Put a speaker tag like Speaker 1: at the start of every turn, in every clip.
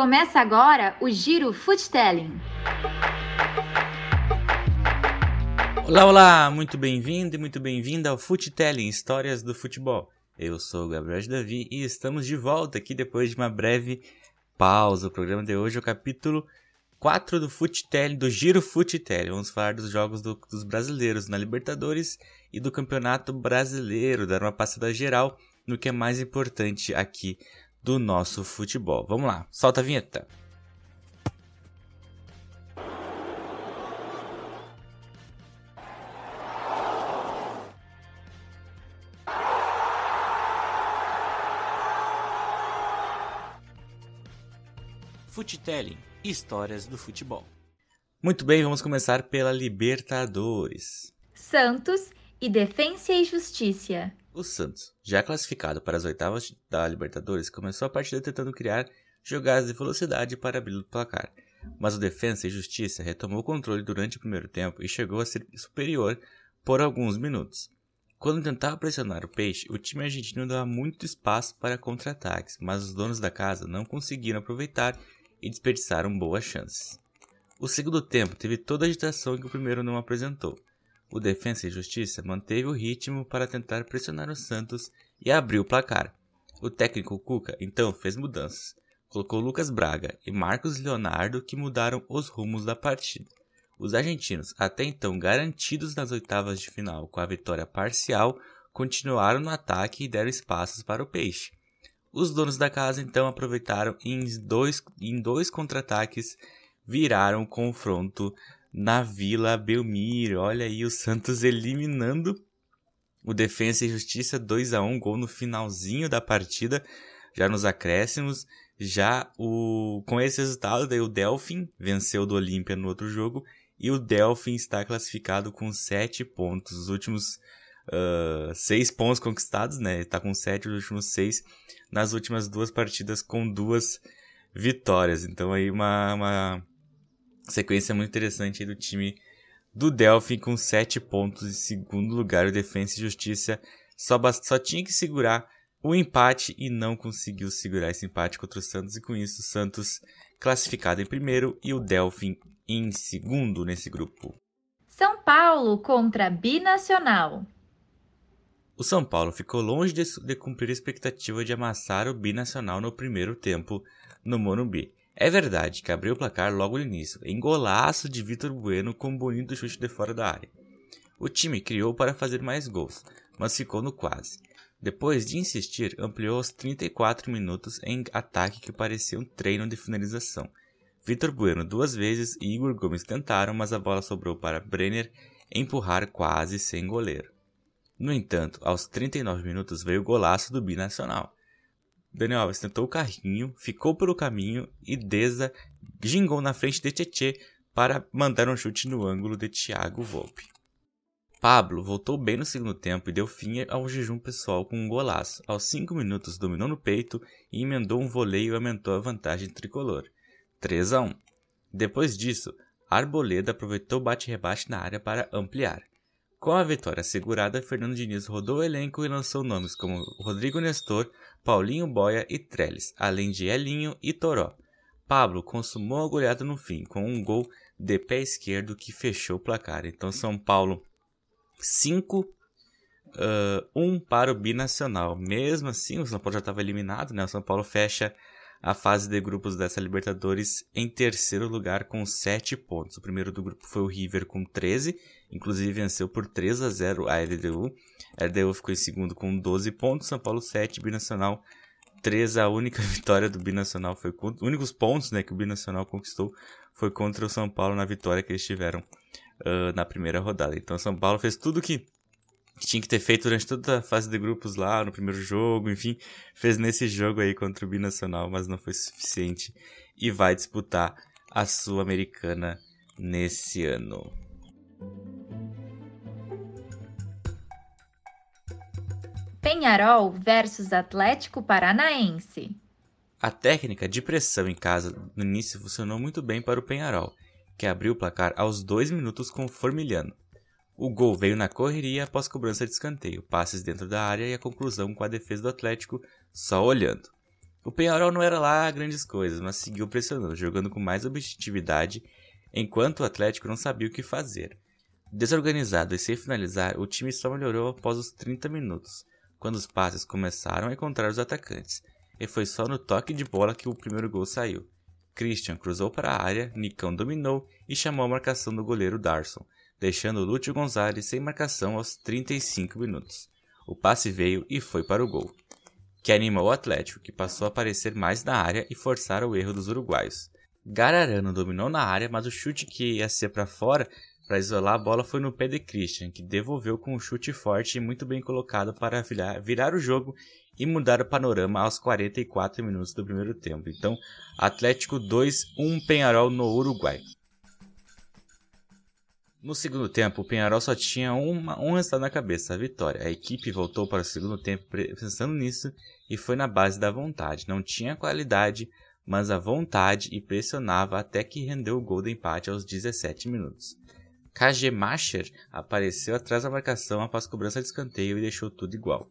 Speaker 1: Começa agora o Giro Foodtelling.
Speaker 2: Olá, olá! Muito bem-vindo e muito bem-vinda ao Foodtelling, Histórias do Futebol. Eu sou o Gabriel Davi e estamos de volta aqui depois de uma breve pausa. O programa de hoje é o capítulo 4 do Futelli, do Giro Futelli. Vamos falar dos jogos do, dos brasileiros na Libertadores e do Campeonato Brasileiro, dar uma passada geral no que é mais importante aqui do nosso futebol. Vamos lá, solta a vinheta. Futelli Histórias do Futebol. Muito bem, vamos começar pela Libertadores.
Speaker 1: Santos e Defensa e Justiça.
Speaker 2: O Santos, já classificado para as oitavas da Libertadores, começou a partida tentando criar jogadas de velocidade para abrir o placar. Mas o Defensa e Justiça retomou o controle durante o primeiro tempo e chegou a ser superior por alguns minutos. Quando tentava pressionar o Peixe, o time argentino dava muito espaço para contra-ataques, mas os donos da casa não conseguiram aproveitar e desperdiçaram boas chances. O segundo tempo teve toda a agitação que o primeiro não apresentou. O Defensa e Justiça manteve o ritmo para tentar pressionar o Santos e abrir o placar. O técnico Cuca então fez mudanças. Colocou Lucas Braga e Marcos Leonardo que mudaram os rumos da partida. Os argentinos, até então garantidos nas oitavas de final com a vitória parcial, continuaram no ataque e deram espaços para o Peixe. Os donos da casa então aproveitaram e em dois, em dois contra-ataques viraram o confronto na Vila Belmiro. Olha aí o Santos eliminando o Defensa e Justiça 2 a 1 gol no finalzinho da partida, já nos acréscimos. Já o com esse resultado, daí o Delfim venceu do Olímpia no outro jogo e o Delfim está classificado com 7 pontos. Os últimos uh, seis pontos conquistados, né? Tá com sete dos últimos seis nas últimas duas partidas com duas vitórias. Então aí uma, uma sequência muito interessante do time do Delphi com sete pontos em segundo lugar. O Defensa e Justiça só, só tinha que segurar o empate e não conseguiu segurar esse empate contra o Santos. E com isso, o Santos classificado em primeiro e o Delphi em segundo nesse grupo.
Speaker 1: São Paulo contra Binacional.
Speaker 2: O São Paulo ficou longe de, de, cumprir a expectativa de amassar o binacional no primeiro tempo no Morumbi. É verdade que abriu o placar logo no início, em golaço de Vitor Bueno com um bonito chute de fora da área. O time criou para fazer mais gols, mas ficou no quase. Depois de insistir, ampliou aos 34 minutos em ataque que parecia um treino de finalização. Vitor Bueno duas vezes e Igor Gomes tentaram, mas a bola sobrou para Brenner empurrar quase sem goleiro. No entanto, aos 39 minutos veio o golaço do binacional. Daniel Alves tentou o carrinho, ficou pelo caminho e Deza gingou na frente de Tietê para mandar um chute no ângulo de Thiago Volpe. Pablo voltou bem no segundo tempo e deu fim ao jejum pessoal com um golaço. Aos 5 minutos dominou no peito e emendou um voleio e aumentou a vantagem tricolor. 3 a 1. Depois disso, Arboleda aproveitou o bate-rebate na área para ampliar. Com a vitória assegurada, Fernando Diniz rodou o elenco e lançou nomes como Rodrigo Nestor, Paulinho Boia e Trellis, além de Elinho e Toró. Pablo consumou a goleada no fim, com um gol de pé esquerdo que fechou o placar. Então, São Paulo 5 uh, 1 para o Binacional. Mesmo assim, o São Paulo já estava eliminado, né? O São Paulo fecha a fase de grupos dessa Libertadores em terceiro lugar com 7 pontos. O primeiro do grupo foi o River com 13, inclusive venceu por 3 a 0 a LDU. A LDU ficou em segundo com 12 pontos, São Paulo 7, Binacional 3. A única vitória do Binacional foi contra, únicos pontos né, que o Binacional conquistou foi contra o São Paulo na vitória que eles tiveram uh, na primeira rodada. Então, São Paulo fez tudo que que tinha que ter feito durante toda a fase de grupos lá, no primeiro jogo, enfim, fez nesse jogo aí contra o Binacional, mas não foi suficiente e vai disputar a Sul-Americana nesse ano.
Speaker 1: Penharol versus Atlético Paranaense.
Speaker 2: A técnica de pressão em casa no início funcionou muito bem para o Penharol, que abriu o placar aos dois minutos com Formiliano. O gol veio na correria após cobrança de escanteio, passes dentro da área e a conclusão com a defesa do Atlético só olhando. O Penharol não era lá grandes coisas, mas seguiu pressionando, jogando com mais objetividade, enquanto o Atlético não sabia o que fazer. Desorganizado e sem finalizar, o time só melhorou após os 30 minutos, quando os passes começaram a encontrar os atacantes, e foi só no toque de bola que o primeiro gol saiu. Christian cruzou para a área, Nicão dominou e chamou a marcação do goleiro Darson, deixando Lúcio Gonzalez sem marcação aos 35 minutos. O passe veio e foi para o gol, que animou o Atlético, que passou a aparecer mais na área e forçar o erro dos uruguaios. Gararano dominou na área, mas o chute que ia ser para fora para isolar a bola foi no pé de Christian, que devolveu com um chute forte e muito bem colocado para virar, virar o jogo e mudar o panorama aos 44 minutos do primeiro tempo. Então, Atlético 2, 1 Penharol no Uruguai. No segundo tempo, o Penharol só tinha uma, um resultado na cabeça, a vitória. A equipe voltou para o segundo tempo pensando nisso e foi na base da vontade. Não tinha qualidade, mas a vontade e pressionava até que rendeu o gol de empate aos 17 minutos. Kagemacher apareceu atrás da marcação após cobrança de escanteio e deixou tudo igual.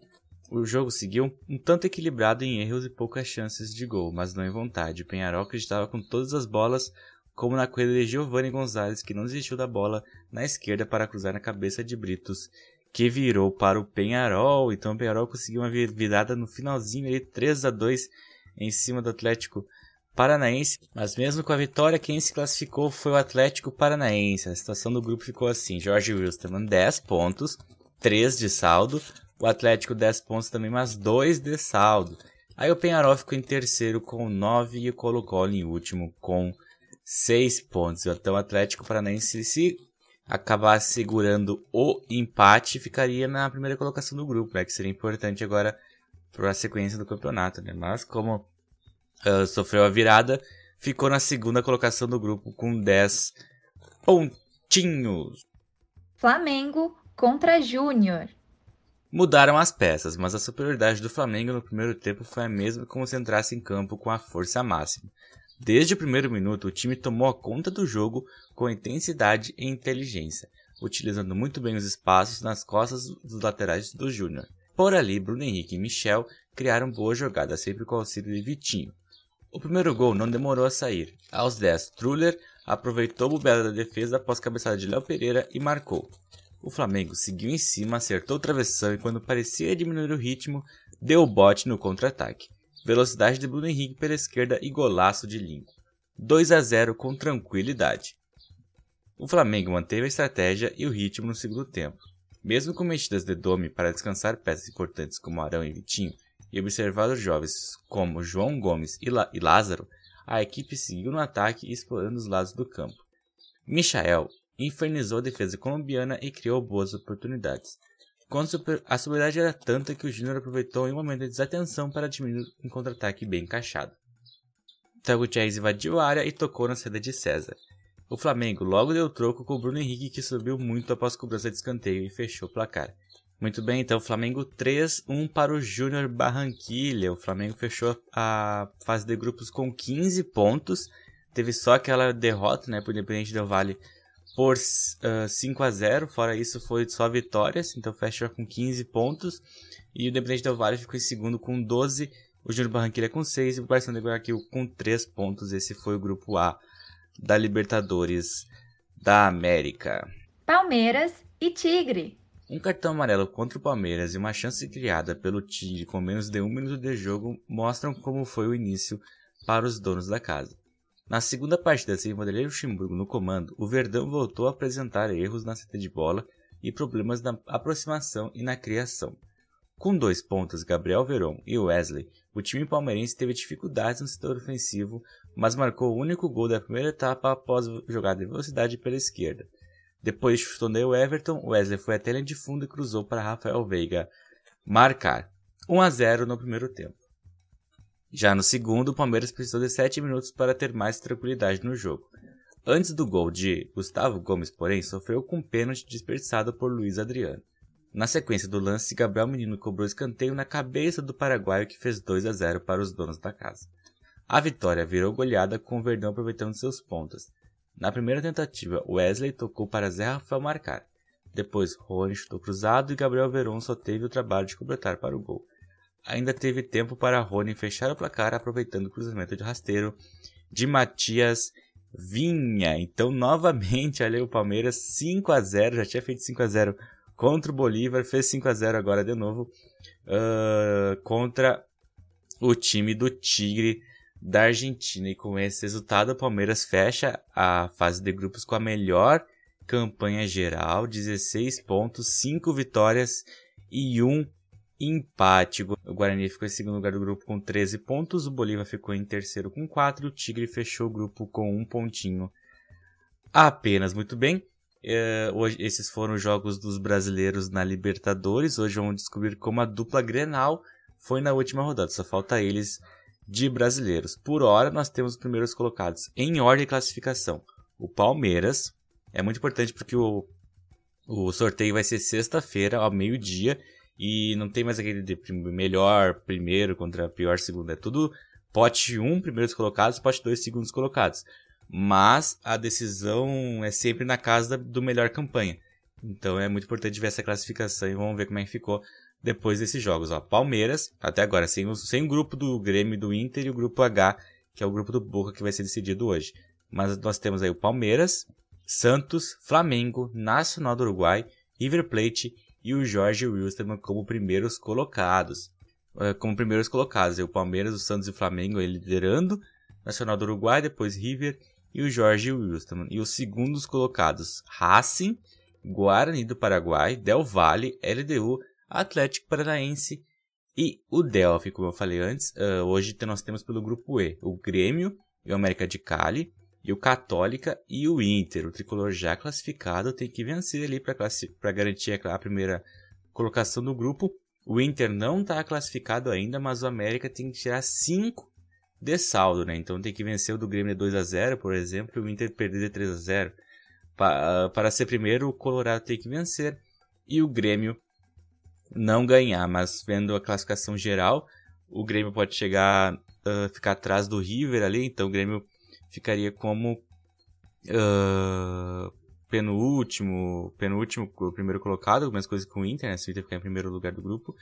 Speaker 2: O jogo seguiu um tanto equilibrado em erros e poucas chances de gol, mas não em vontade. O Penharol acreditava com todas as bolas, como na corrida de Giovanni Gonzalez, que não desistiu da bola na esquerda para cruzar na cabeça de Britos, que virou para o Penharol. Então o Penharol conseguiu uma virada no finalzinho ali, 3 a 2 em cima do Atlético Paranaense. Mas mesmo com a vitória, quem se classificou foi o Atlético Paranaense. A situação do grupo ficou assim: Jorge Wilstermann 10 pontos, 3 de saldo. O Atlético 10 pontos também, mas 2 de saldo. Aí o Penharol ficou em terceiro com 9 e o Colo-Colo em último com 6 pontos. Então o Atlético Paranaense, se acabar segurando o empate, ficaria na primeira colocação do grupo, né? Que seria importante agora para a sequência do campeonato, né? Mas como uh, sofreu a virada, ficou na segunda colocação do grupo com 10 pontinhos.
Speaker 1: Flamengo contra Júnior.
Speaker 2: Mudaram as peças, mas a superioridade do Flamengo no primeiro tempo foi a mesma como se entrasse em campo com a força máxima. Desde o primeiro minuto, o time tomou a conta do jogo com intensidade e inteligência, utilizando muito bem os espaços nas costas dos laterais do Júnior. Por ali, Bruno Henrique e Michel criaram boas jogadas, sempre com o auxílio de Vitinho. O primeiro gol não demorou a sair. Aos 10, Truller aproveitou o belo da defesa após cabeçada de Léo Pereira e marcou. O Flamengo seguiu em cima, acertou o travessão e quando parecia diminuir o ritmo, deu o bote no contra-ataque. Velocidade de Bruno Henrique pela esquerda e golaço de Lincoln. 2 a 0 com tranquilidade. O Flamengo manteve a estratégia e o ritmo no segundo tempo. Mesmo com mexidas de Dome para descansar peças importantes como Arão e Vitinho, e observar os jovens como João Gomes e, e Lázaro, a equipe seguiu no ataque explorando os lados do campo. Michael infernizou a defesa colombiana e criou boas oportunidades. Quando a superioridade era tanta que o Júnior aproveitou em um momento de desatenção para diminuir um contra-ataque bem encaixado. Thiago Gutierrez invadiu a área e tocou na saída de César. O Flamengo logo deu troco com o Bruno Henrique que subiu muito após cobrança de escanteio e fechou o placar. Muito bem, então Flamengo 3-1 para o Júnior Barranquilha. O Flamengo fechou a fase de grupos com 15 pontos. Teve só aquela derrota né, para o Independente Del Vale por uh, 5 a 0 Fora isso, foi só vitórias. Então fecha com 15 pontos. E o Independente Del Valle ficou em segundo com 12. O Júnior Barranquilla com 6 e o Barcelona de Guayaquil com 3 pontos. Esse foi o grupo A da Libertadores da América.
Speaker 1: Palmeiras e Tigre.
Speaker 2: Um cartão amarelo contra o Palmeiras e uma chance criada pelo Tigre com menos de um minuto de jogo mostram como foi o início para os donos da casa. Na segunda partida sem Vanderlei Luxemburgo no comando, o Verdão voltou a apresentar erros na saída de bola e problemas na aproximação e na criação. Com dois pontos, Gabriel Veron e Wesley, o time palmeirense teve dificuldades no setor ofensivo, mas marcou o único gol da primeira etapa após jogada de velocidade pela esquerda. Depois chutou o Everton, Wesley foi até a linha de fundo e cruzou para Rafael Veiga marcar. 1 a 0 no primeiro tempo. Já no segundo, o Palmeiras precisou de 7 minutos para ter mais tranquilidade no jogo. Antes do gol de Gustavo Gomes, porém, sofreu com um pênalti desperdiçado por Luiz Adriano. Na sequência do lance, Gabriel Menino cobrou escanteio na cabeça do paraguaio que fez 2 a 0 para os donos da casa. A vitória virou goleada com o Verdão aproveitando seus pontos. Na primeira tentativa, Wesley tocou para Zé Rafael marcar. Depois, Rony chutou cruzado e Gabriel Veron só teve o trabalho de completar para o gol. Ainda teve tempo para Rony fechar o placar aproveitando o cruzamento de rasteiro de Matias Vinha. Então, novamente, ali o Palmeiras 5 a 0 já tinha feito 5 a 0 contra o Bolívar, fez 5 a 0 agora de novo uh, contra o time do Tigre da Argentina. E com esse resultado, o Palmeiras fecha a fase de grupos com a melhor campanha geral: 16 pontos, 5 vitórias e 1 empate. O Guarani ficou em segundo lugar do grupo com 13 pontos, o Bolívar ficou em terceiro com 4 e o Tigre fechou o grupo com um pontinho apenas. Muito bem. É, hoje, esses foram os jogos dos brasileiros na Libertadores. Hoje vamos descobrir como a dupla Grenal foi na última rodada. Só falta eles de brasileiros. Por hora, nós temos os primeiros colocados em ordem de classificação. O Palmeiras. É muito importante porque o, o sorteio vai ser sexta-feira, ao meio-dia. E não tem mais aquele de melhor primeiro contra pior segundo. É tudo pote 1, primeiros colocados, pote 2, segundos colocados. Mas a decisão é sempre na casa do melhor campanha. Então é muito importante ver essa classificação e vamos ver como é que ficou depois desses jogos. Ó, Palmeiras, até agora, sem o, sem o grupo do Grêmio do Inter e o grupo H, que é o grupo do Boca que vai ser decidido hoje. Mas nós temos aí o Palmeiras, Santos, Flamengo, Nacional do Uruguai, River Plate e o Jorge Wilstermann como primeiros colocados. É, como primeiros colocados, o Palmeiras, o Santos e o Flamengo liderando, Nacional do Uruguai, depois River e o Jorge Wilstermann. E os segundos colocados, Racing, Guarani do Paraguai, Del Valle, LDU, Atlético Paranaense e o Delphi, como eu falei antes. Uh, hoje nós temos pelo grupo E o Grêmio e o América de Cali, e o Católica e o Inter. O tricolor já classificado tem que vencer ali para garantir a primeira colocação do grupo. O Inter não está classificado ainda, mas o América tem que tirar 5 de saldo, né? Então tem que vencer o do Grêmio de 2 a 0 por exemplo, e o Inter perder de 3 a 0 para, para ser primeiro, o Colorado tem que vencer e o Grêmio não ganhar. Mas vendo a classificação geral, o Grêmio pode chegar, uh, ficar atrás do River ali, então o Grêmio ficaria como uh, penúltimo, penúltimo, primeiro colocado, mesma coisa com o Inter, né? Se o Inter ficar em primeiro lugar do grupo.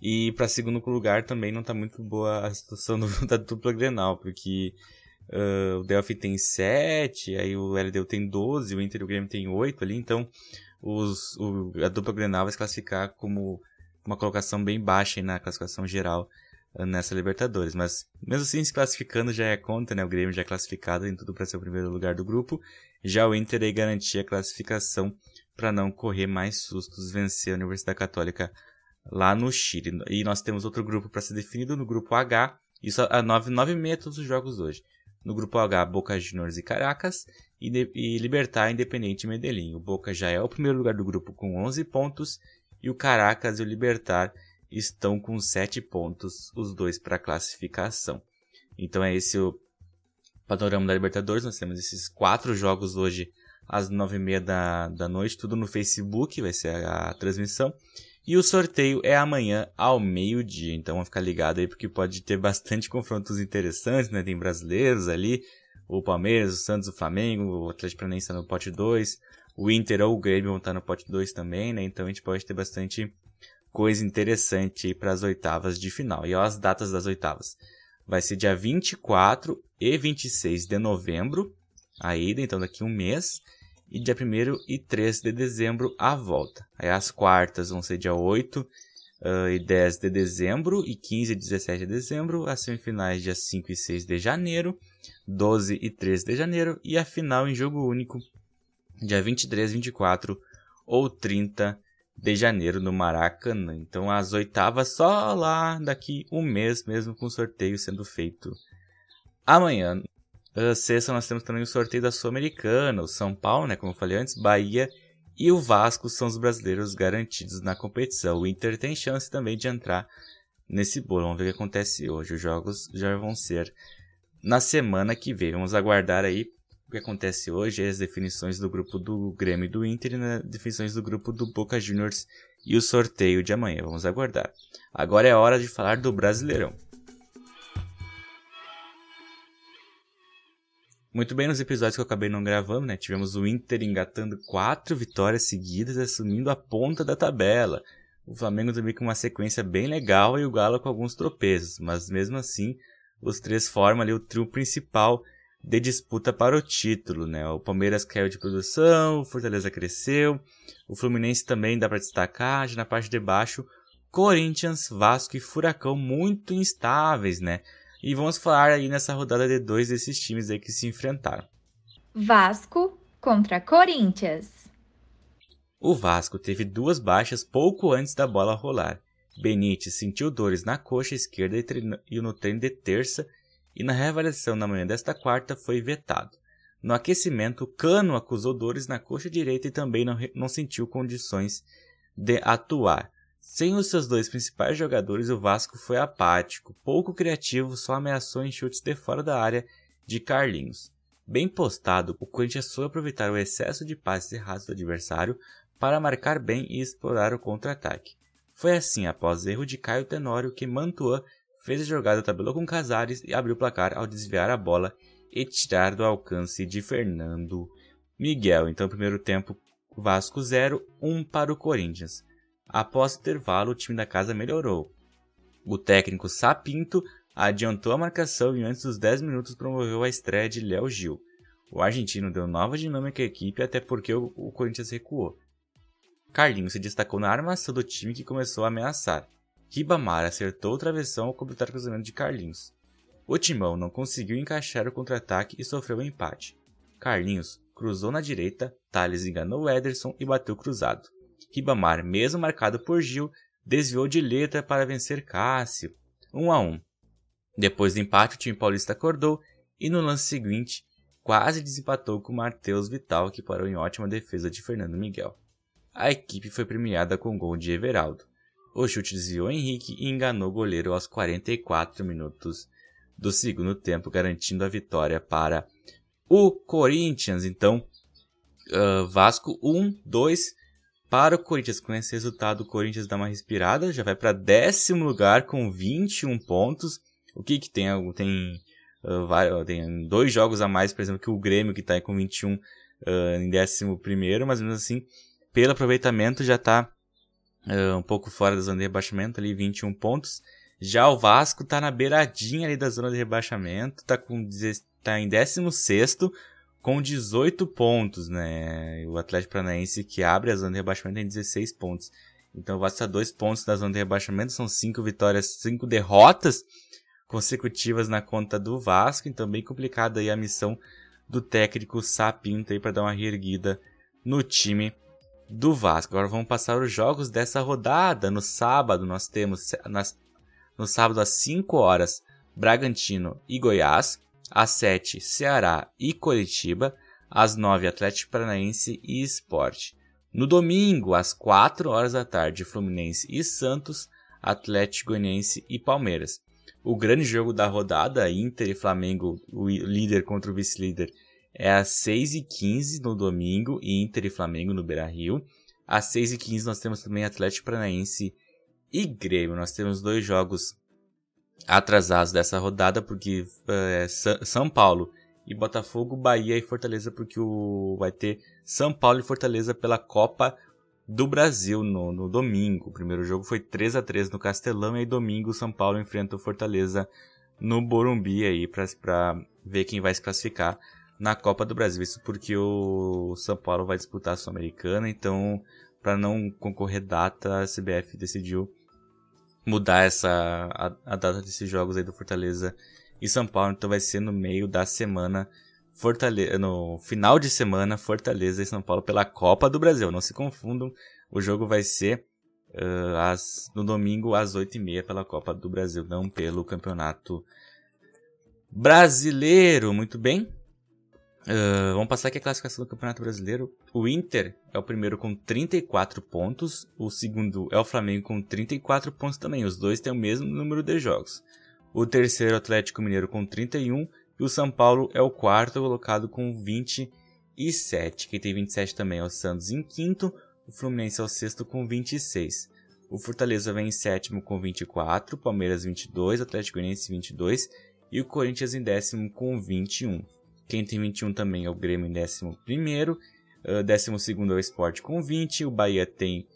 Speaker 2: E para segundo lugar também não está muito boa a situação do, da dupla Grenal, porque uh, o Delphi tem 7, aí o LDU tem 12, o Inter e o Grêmio tem 8 ali, então os, o, a dupla Grenal vai se classificar como uma colocação bem baixa na classificação geral nessa Libertadores. Mas mesmo assim, se classificando já é conta, né? O Grêmio já é classificado em tudo para ser o primeiro lugar do grupo. Já o Inter aí garantia a classificação para não correr mais sustos, vencer a Universidade Católica lá no Chile. E nós temos outro grupo para ser definido no grupo H. Isso a 9, 9 e todos os jogos hoje. No grupo H, Boca Juniors e Caracas. E, de, e Libertar Independente Medellín. O Boca já é o primeiro lugar do grupo com 11 pontos. E o Caracas e o Libertar estão com 7 pontos, os dois para classificação. Então é esse o panorama da Libertadores. Nós temos esses quatro jogos hoje às 9h30 da, da noite, tudo no Facebook, vai ser a, a transmissão. E o sorteio é amanhã ao meio-dia, então vamos ficar ligado aí porque pode ter bastante confrontos interessantes, né? Tem brasileiros ali, o Palmeiras, o Santos, o Flamengo, o Atlético Paranaense no pote 2, o Inter ou o Grêmio vão estar no pote 2 também, né? Então a gente pode ter bastante coisa interessante para as oitavas de final. E ó, as datas das oitavas. Vai ser dia 24 e 26 de novembro, a ida, então daqui um mês. E dia 1 e 3 de dezembro, a volta. Aí as quartas vão ser dia 8 uh, e 10 de dezembro e 15 e 17 de dezembro. As semifinais dia 5 e 6 de janeiro, 12 e 13 de janeiro. E a final em jogo único, dia 23, 24 ou 30 de janeiro no Maracanã. Então as oitavas só lá daqui um mês mesmo com o sorteio sendo feito amanhã. Uh, sexta nós temos também o sorteio da Sul-Americana, o São Paulo, né, como eu falei antes, Bahia e o Vasco são os brasileiros garantidos na competição. O Inter tem chance também de entrar nesse bolo. Vamos ver o que acontece hoje. Os jogos já vão ser na semana que vem. Vamos aguardar aí o que acontece hoje é as definições do grupo do Grêmio e do Inter e as definições do grupo do Boca Juniors e o sorteio de amanhã. Vamos aguardar. Agora é hora de falar do Brasileirão. Muito bem, nos episódios que eu acabei não gravando, né? Tivemos o Inter engatando quatro vitórias seguidas, assumindo a ponta da tabela. O Flamengo também com uma sequência bem legal e o Galo com alguns tropeços, mas mesmo assim, os três formam ali o trio principal de disputa para o título, né? O Palmeiras caiu de produção, o Fortaleza cresceu, o Fluminense também dá para destacar, já na parte de baixo, Corinthians, Vasco e Furacão muito instáveis, né? E vamos falar aí nessa rodada de dois desses times aí que se enfrentaram.
Speaker 1: Vasco contra Corinthians.
Speaker 2: O Vasco teve duas baixas pouco antes da bola rolar. Benítez sentiu dores na coxa esquerda e no treino de terça e na reavaliação na manhã desta quarta foi vetado. No aquecimento, Cano acusou dores na coxa direita e também não, não sentiu condições de atuar. Sem os seus dois principais jogadores, o Vasco foi apático, pouco criativo, só ameaçou em chutes de fora da área de Carlinhos. Bem postado, o Corinthians soube aproveitar o excesso de passes errados do adversário para marcar bem e explorar o contra-ataque. Foi assim, após erro de Caio Tenório, que Mantua fez a jogada, tabelou com Casares e abriu o placar ao desviar a bola e tirar do alcance de Fernando Miguel. Então, primeiro tempo, Vasco 0, 1 para o Corinthians. Após o intervalo, o time da casa melhorou. O técnico Sapinto adiantou a marcação e antes dos 10 minutos promoveu a estreia de Léo Gil. O argentino deu nova dinâmica à equipe até porque o, Corinthians recuou. Carlinhos se destacou na armação do time que começou a ameaçar. Ribamar acertou o travessão ao completar o cruzamento de Carlinhos. O Timão não conseguiu encaixar o contra-ataque e sofreu o um empate. Carlinhos cruzou na direita, Thales enganou Ederson e bateu cruzado. Ribamar, mesmo marcado por Gil, desviou de letra para vencer Cássio. 1 um a 1. Um. Depois do empate, o time paulista acordou e no lance seguinte quase desempatou com Matheus Vital, que parou em ótima defesa de Fernando Miguel. A equipe foi premiada com gol de Everaldo. O chute desviou Henrique e enganou o goleiro aos 44 minutos do segundo tempo, garantindo a vitória para o Corinthians. Então, uh, Vasco 1, 2 para o Corinthians. Com esse resultado, o Corinthians dá uma respirada, já vai para décimo lugar com 21 pontos. O que que tem? Tem, uh, tem dois jogos a mais, por exemplo, que o Grêmio, que está com 21 uh, em décimo primeiro, mas mesmo assim, pelo aproveitamento já está uh, um pouco fora da zona de rebaixamento, ali 21 pontos. Já o Vasco tá na beiradinha ali da zona de rebaixamento, tá, com, tá em 16 com 18 pontos, né? O Atlético Paranaense que abre a zona de rebaixamento tem 16 pontos. Então o Vasco tá dois pontos da zona de rebaixamento, são cinco vitórias, cinco derrotas consecutivas na conta do Vasco, então bem complicada aí a missão do técnico Sapinto aí para dar uma reerguida no time do Vasco. Agora vamos passar os jogos dessa rodada. No sábado nós temos nas, no sábado às 5 horas Bragantino e Goiás, às 7 Ceará e Curitiba, às 9 Atlético Paranaense e Esporte. No domingo, às 4 horas da tarde, Fluminense e Santos, Atlético Goianiense e Palmeiras. O grande jogo da rodada, Inter e Flamengo, o líder contra o vice-líder, é às 6h15 no domingo, Inter e Flamengo no Beira Rio. Às 6h15 nós temos também Atlético Paranaense e Grêmio. Nós temos dois jogos atrasados dessa rodada, porque é, São Paulo e Botafogo, Bahia e Fortaleza, porque o, vai ter São Paulo e Fortaleza pela Copa do Brasil no, no domingo. O primeiro jogo foi 3 a 3 no Castelão e aí domingo São Paulo enfrenta o Fortaleza no Borumbi aí para ver quem vai se classificar na Copa do Brasil. Isso porque o São Paulo vai disputar a Sul-Americana, então para não concorrer data, a CBF decidiu mudar essa a, a, data desses jogos aí do Fortaleza e São Paulo, então vai ser no meio da semana Fortaleza, no final de semana Fortaleza e São Paulo pela Copa do Brasil. Não se confundam, o jogo vai ser uh, às, no domingo às 8h30 pela Copa do Brasil, não pelo Campeonato Brasileiro. Muito bem. Uh, vamos passar aqui a classificação do Campeonato Brasileiro. O Inter é o primeiro com 34 pontos. O segundo é o Flamengo com 34 pontos também. Os dois têm o mesmo número de jogos. O terceiro é o Atlético Mineiro com 31. E o São Paulo é o quarto colocado com 27. Quem tem 27 também é o Santos em quinto. O Fluminense é o sexto com 26. O Fortaleza vem em sétimo com 24. Palmeiras 22. Atlético Goianiense 22. E o Corinthians em décimo com 21. Quem tem 21 também é o Grêmio em 11. Uh, 12 é o Sport com 20. O Bahia tem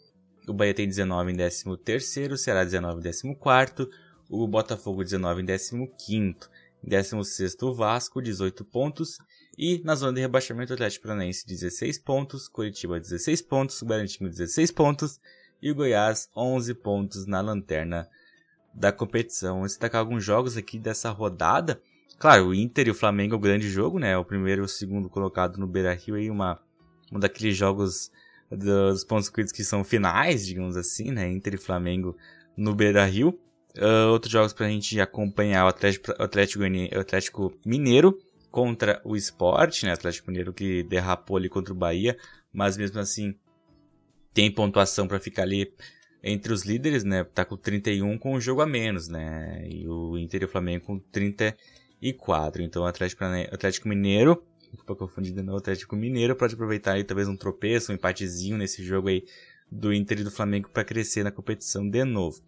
Speaker 2: o Bahia tem 19 em 13º, o Ceará 19 em 14º, o Botafogo 19 em 15º, em 16º o Vasco 18 pontos e na zona de rebaixamento o Atlético Paranaense 16 pontos, Curitiba 16 pontos, o Bragantino 16 pontos e o Goiás 11 pontos na lanterna da competição. Vou destacar alguns jogos aqui dessa rodada. Claro, o Inter e o Flamengo é o grande jogo, né? O primeiro e o segundo colocado no Beira-Rio aí uma um daqueles jogos dos pontos corridos que são finais, digamos assim, né? Inter e Flamengo no Beira-Rio. Uh, outros jogos pra gente acompanhar o Atlético, Atlético, Atlético Mineiro contra o Sport, né? Atlético Mineiro que derrapou ali contra o Bahia, mas mesmo assim tem pontuação para ficar ali entre os líderes, né? Tá com 31 com um jogo a menos, né? E o Inter e o Flamengo com 34. Então o Atlético, Atlético Mineiro, um pouco confundido não, o Atlético Mineiro pode aproveitar aí talvez um tropeço, um empatezinho nesse jogo aí do Inter e do Flamengo para crescer na competição de novo.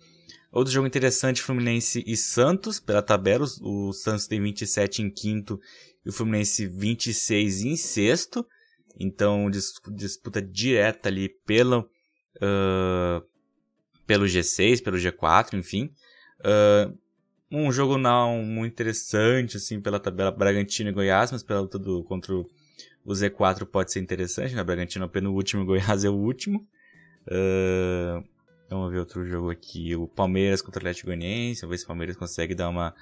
Speaker 2: Outro jogo interessante, Fluminense e Santos, pela tabela, o Santos tem 27 em quinto e o Fluminense 26 em sexto. Então, disputa direta ali pelo, uh, pelo G6, pelo G4, enfim. Uh, um jogo não muito interessante, assim, pela tabela Bragantino e Goiás, mas pela luta do, contra o Z4 pode ser interessante, né? Bragantino é o penúltimo Goiás é o último. Uh, Vamos ver outro jogo aqui. O Palmeiras contra o Atlético Goianiense. Vamos ver se o Palmeiras consegue dar uma,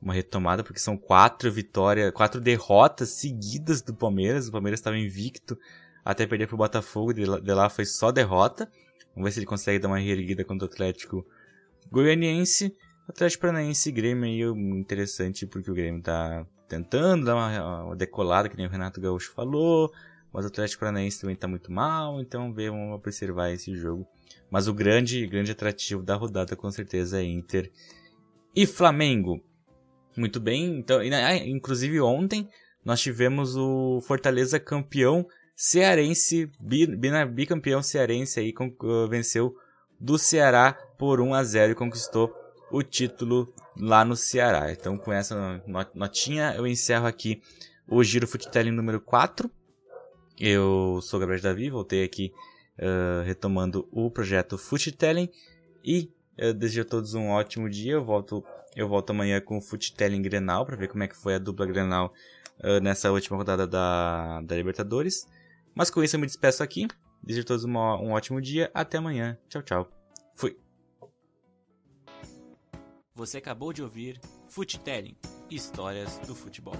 Speaker 2: uma retomada, porque são quatro vitórias, quatro derrotas seguidas do Palmeiras. O Palmeiras estava invicto até perder para o Botafogo. De lá, de lá foi só derrota. Vamos ver se ele consegue dar uma reerguida contra o Atlético Goianiense. Atlético Paranaense e Grêmio aí interessante porque o Grêmio está tentando dar uma, uma, decolada, que nem o Renato Gaúcho falou. Mas o Atlético Paranaense também está muito mal, então vamos observar esse jogo. Mas o grande, grande atrativo da rodada com certeza é Inter e Flamengo. Muito bem, então, ah, inclusive ontem nós tivemos o Fortaleza campeão cearense, bicampeão cearense aí, venceu do Ceará por 1 a 0 e conquistou o título lá no Ceará. Então com essa notinha eu encerro aqui o Giro Futelling número 4. Eu sou Gabriel Davi, voltei aqui uh, retomando o projeto Footelling e eu desejo a todos um ótimo dia. Eu volto, eu volto amanhã com o Footelling Grenal para ver como é que foi a dupla Grenal uh, nessa última rodada da, da Libertadores. Mas com isso eu me despeço aqui. Desejo a todos uma, um ótimo dia. Até amanhã. Tchau, tchau. Fui.
Speaker 3: Você acabou de ouvir Footelling Histórias do Futebol.